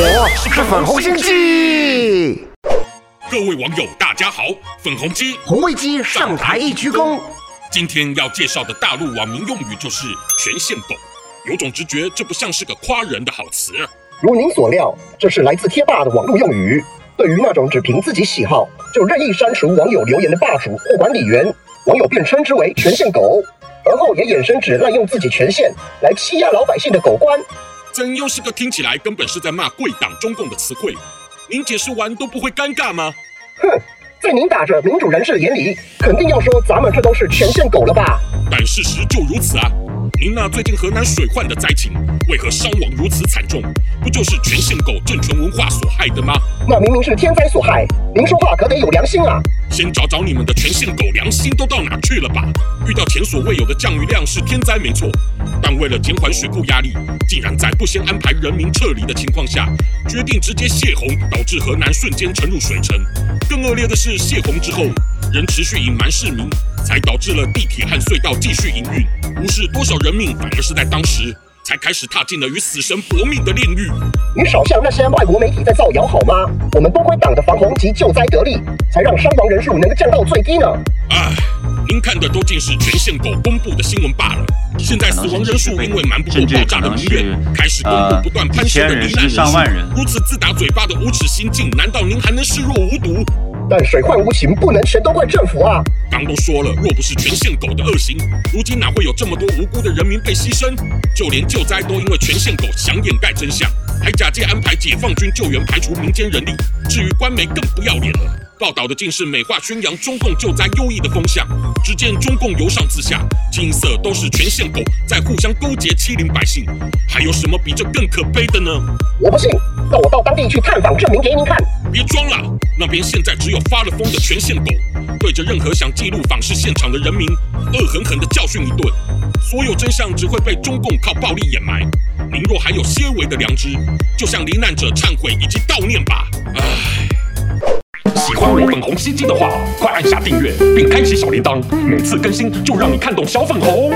是粉红心机。各位网友，大家好，粉红鸡红卫鸡上台一鞠躬。今天要介绍的大陆网民用语就是“权限狗”，有种直觉，这不像是个夸人的好词。如您所料，这是来自贴吧的网络用语，对于那种只凭自己喜好就任意删除网友留言的霸主或管理员，网友便称之为“权限狗”，而后也衍生指滥用自己权限来欺压老百姓的狗官。怎又是个听起来根本是在骂贵党中共的词汇？您解释完都不会尴尬吗？哼，在您打着民主人士的眼里，肯定要说咱们这都是权限狗了吧？但事实就如此啊！您那最近河南水患的灾情，为何伤亡如此惨重？不就是权限狗政权文化所害的吗？那明明是天灾所害，您说话可得有良心啊！先找找你们的权限狗良心都到哪去了吧？遇到前所未有的降雨量是天灾没错，但为了减缓水库压力，竟然在不先安排人民撤离的情况下，决定直接泄洪，导致河南瞬间沉入水城。更恶劣的是，泄洪之后仍持续隐瞒市民，才导致了地铁和隧道继续营运，无视多少人命，反而是在当时。才开始踏进了与死神搏命的炼狱。你少向那些外国媒体在造谣好吗？我们多亏党的防洪及救灾得力，才让伤亡人数能够降到最低呢。唉，您看的都尽是全线狗公布的新闻罢了。现在死亡人数因为瞒不过爆炸的民怨，开始公布不断攀升的罹难人数。如此自打嘴巴的无耻行径，难道您还能视若无睹？但水患无情，不能全都怪政府啊！刚都说了，若不是权限狗的恶行，如今哪会有这么多无辜的人民被牺牲？就连救灾都因为权限狗想掩盖真相，还假借安排解放军救援排除民间人力。至于官媒更不要脸了，报道的竟是美化宣扬中共救灾优异的风向。只见中共由上至下，清一色都是权限狗在互相勾结欺凌百姓。还有什么比这更可悲的呢？我不信，那我到当地去探访，证明给您看。别装了。那边现在只有发了疯的权限狗，对着任何想记录访视现场的人民，恶狠狠地教训一顿。所有真相只会被中共靠暴力掩埋。您若还有些微的良知，就向罹难者忏悔以及悼念吧。唉，喜欢我粉红心机的话，快按下订阅并开启小铃铛，每次更新就让你看懂小粉红。